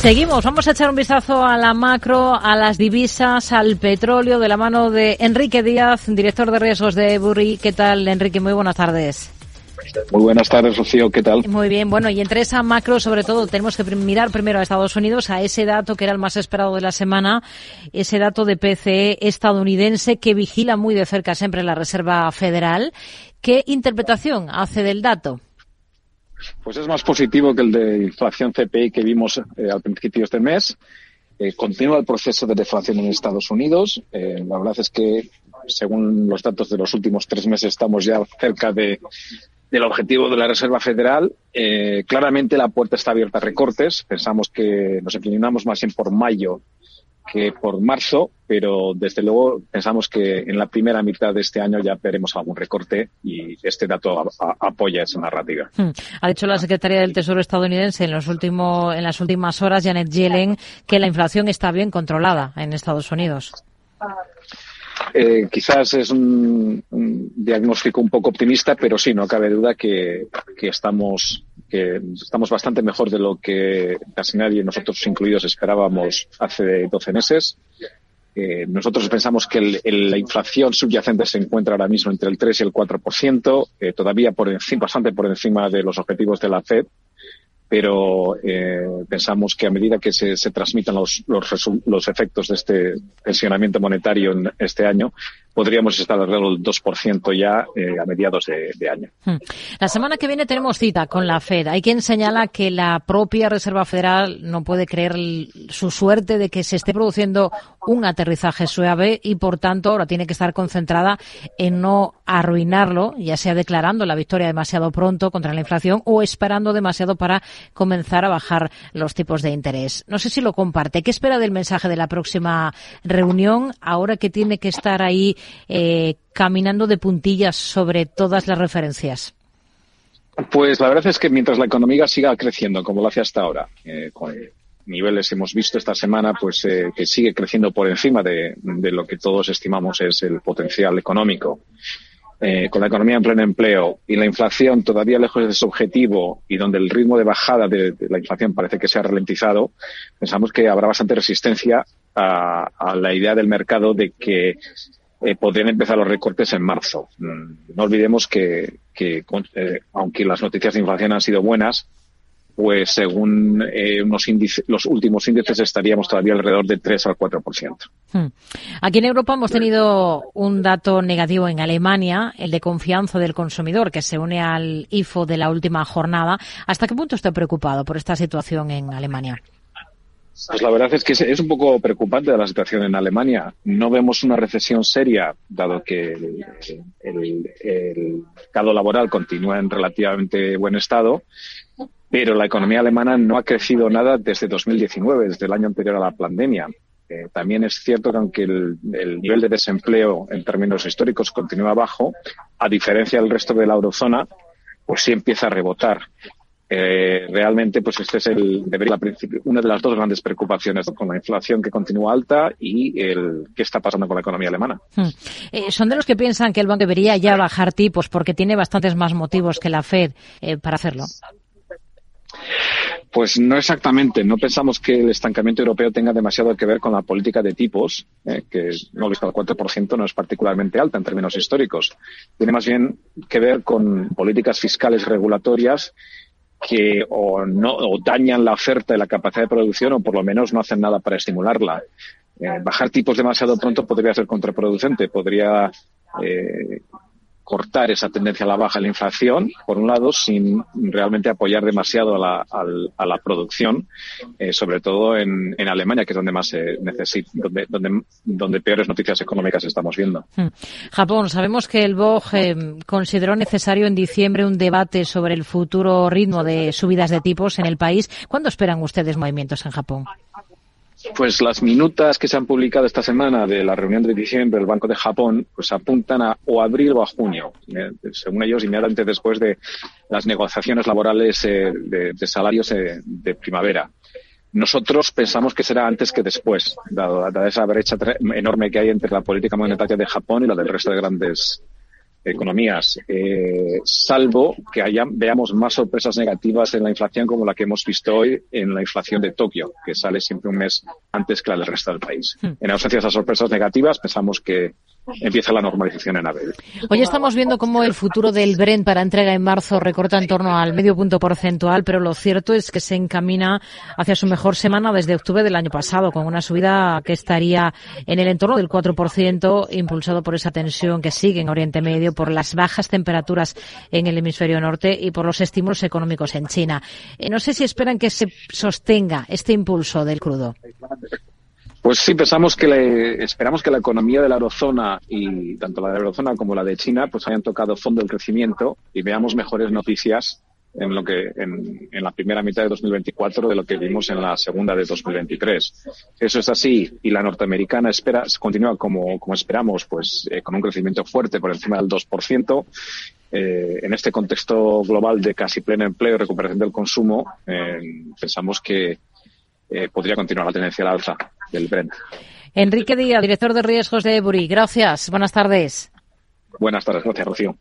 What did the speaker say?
Seguimos, vamos a echar un vistazo a la macro, a las divisas, al petróleo, de la mano de Enrique Díaz, director de riesgos de Ebury. ¿Qué tal, Enrique? Muy buenas tardes. Muy buenas tardes, Rocío. ¿Qué tal? Muy bien. Bueno, y entre esa macro, sobre todo, tenemos que mirar primero a Estados Unidos, a ese dato que era el más esperado de la semana, ese dato de PCE estadounidense que vigila muy de cerca siempre la Reserva Federal. ¿Qué interpretación hace del dato? Pues es más positivo que el de inflación CPI que vimos eh, al principio de este mes. Eh, continúa el proceso de deflación en Estados Unidos. Eh, la verdad es que, según los datos de los últimos tres meses, estamos ya cerca de, del objetivo de la Reserva Federal. claramente la puerta está abierta a recortes. Pensamos que nos inclinamos más bien por mayo que por marzo, pero desde luego pensamos que en la primera mitad de este año ya veremos algún recorte y este dato apoya esa narrativa. Hmm. Ha dicho la secretaria del Tesoro estadounidense en, los últimos, en las últimas horas, Janet Yellen, que la inflación está bien controlada en Estados Unidos. Eh, quizás es un, diagnóstico un poco optimista, pero sí, no cabe duda que, estamos que estamos bastante mejor de lo que casi nadie, nosotros incluidos, esperábamos hace 12 meses. Eh, nosotros pensamos que la inflación subyacente se encuentra ahora mismo entre el 3 y el 4%, eh, todavía por encima, bastante por encima de los objetivos de la Fed pero eh, pensamos que a medida que se, transmitan los, los, los, efectos de este pensionamiento monetario en este año, podríamos estar alrededor del 2% ya eh, a mediados de, año. Hmm. La semana que viene tenemos cita con la Fed. Hay quien señala que la propia Reserva Federal no puede creer su suerte de que se esté produciendo un aterrizaje suave y, por tanto, ahora tiene que estar concentrada en no arruinarlo, ya sea declarando la victoria demasiado pronto contra la inflación o esperando demasiado para comenzar a bajar los tipos de interés. No sé si lo comparte. ¿Qué espera del mensaje de la próxima reunión ahora que tiene que estar ahí eh, caminando de puntillas sobre todas las referencias? Pues la verdad es que mientras la economía siga creciendo como lo hace hasta ahora, eh, con niveles hemos visto esta semana, pues eh, que sigue creciendo por encima de, lo que todos estimamos es el potencial económico eh, con la economía en pleno empleo y la inflación todavía lejos de su objetivo y donde el ritmo de bajada de, la inflación parece que se ha ralentizado, pensamos que habrá bastante resistencia a, la idea del mercado de que eh, podrían empezar los recortes en marzo. Mm, no olvidemos que, que eh, aunque las noticias de inflación han sido buenas, pues según eh, unos índices, los últimos índices estaríamos todavía alrededor de 3 al 4%. Hmm. Aquí en Europa hemos tenido un dato negativo en Alemania, el de confianza del consumidor, que se une al IFO de la última jornada. ¿Hasta qué punto está preocupado por esta situación en Alemania? Pues la verdad es que es un poco preocupante la situación en Alemania. No vemos una recesión seria, dado que el, el, mercado laboral continúa en relativamente buen estado pero la economía alemana no ha crecido nada desde 2019, desde el año anterior a la pandemia. Eh, también es cierto que aunque el, nivel de desempleo en términos históricos continúa bajo, a diferencia del resto de la eurozona, pues sí empieza a rebotar. Eh, realmente, pues este es el, debería una de las dos grandes preocupaciones con la inflación que continúa alta y el qué está pasando con la economía alemana. Hmm. Eh, son de los que piensan que el banco debería ya bajar tipos porque tiene bastantes más motivos que la Fed para hacerlo. Pues no exactamente. No pensamos que el estancamiento europeo tenga demasiado que ver con la política de tipos, eh, que no visto al 4% no es particularmente alta en términos históricos. Tiene más bien que ver con políticas fiscales regulatorias que o no o dañan la oferta y la capacidad de producción o por lo menos no hacen nada para estimularla. Eh, bajar tipos demasiado pronto podría ser contraproducente, podría eh, cortar esa tendencia a la baja de la inflación, por un lado, sin realmente apoyar demasiado a la, a la producción, eh, sobre todo en, en, Alemania, que es donde más se necesita, donde, donde, donde, peores noticias económicas estamos viendo. Hmm. Japón, sabemos que el BOG eh, consideró necesario en diciembre un debate sobre el futuro ritmo de subidas de tipos en el país. ¿Cuándo esperan ustedes movimientos en Japón? Pues las minutas que se han publicado esta semana de la reunión de diciembre del Banco de Japón, pues apuntan a o abril o a junio, eh, según ellos, inmediatamente después de las negociaciones laborales eh, de, salarios eh, de primavera. Nosotros pensamos que será antes que después, dada esa brecha enorme que hay entre la política monetaria de Japón y la del resto de grandes economías, eh, salvo que haya, veamos más sorpresas negativas en la inflación como la que hemos visto hoy en la inflación de Tokio, que sale siempre un mes antes que la del resto del país. Hmm. En ausencia de esas sorpresas negativas, pensamos que empieza la normalización en Abel. Hoy estamos viendo cómo el futuro del Brent para entrega en marzo recorta en torno al medio punto porcentual, pero lo cierto es que se encamina hacia su mejor semana desde octubre del año pasado, con una subida que estaría en el entorno del 4%, impulsado por esa tensión que sigue en Oriente Medio, por las bajas temperaturas en el hemisferio norte y por los estímulos económicos en China. Eh, no sé si esperan que se sostenga este impulso del crudo. Pues sí, pensamos que esperamos que la economía de la eurozona y tanto la de la eurozona como la de China pues hayan tocado fondo del crecimiento y veamos mejores noticias en lo que en, la primera mitad de 2024 de lo que vimos en la segunda de 2023. Eso es así y la norteamericana espera continúa como, como esperamos, pues eh, con un crecimiento fuerte por encima del 2%. Eh, en este contexto global de casi pleno empleo y recuperación del consumo, eh, pensamos que eh, podría continuar la tendencia al alza del Brent. Enrique Díaz, director de riesgos de Ebury. Gracias. Buenas tardes. Buenas tardes. Gracias, Rocío.